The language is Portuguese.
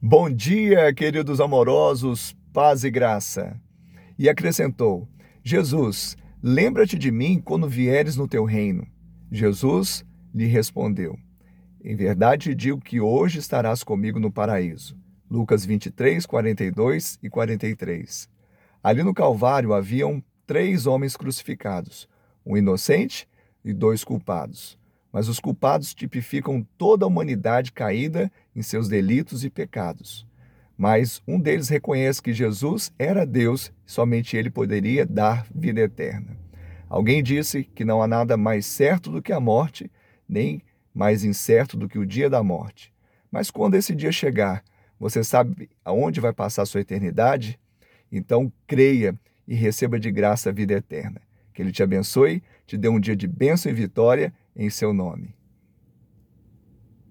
Bom dia, queridos amorosos, paz e graça. E acrescentou: Jesus, lembra-te de mim quando vieres no teu reino. Jesus lhe respondeu: Em verdade digo que hoje estarás comigo no paraíso. Lucas 23, 42 e 43. Ali no Calvário haviam três homens crucificados, um inocente e dois culpados mas os culpados tipificam toda a humanidade caída em seus delitos e pecados. Mas um deles reconhece que Jesus era Deus e somente ele poderia dar vida eterna. Alguém disse que não há nada mais certo do que a morte, nem mais incerto do que o dia da morte. Mas quando esse dia chegar, você sabe aonde vai passar sua eternidade? Então creia e receba de graça a vida eterna. Que Ele te abençoe, te dê um dia de bênção e vitória em seu nome.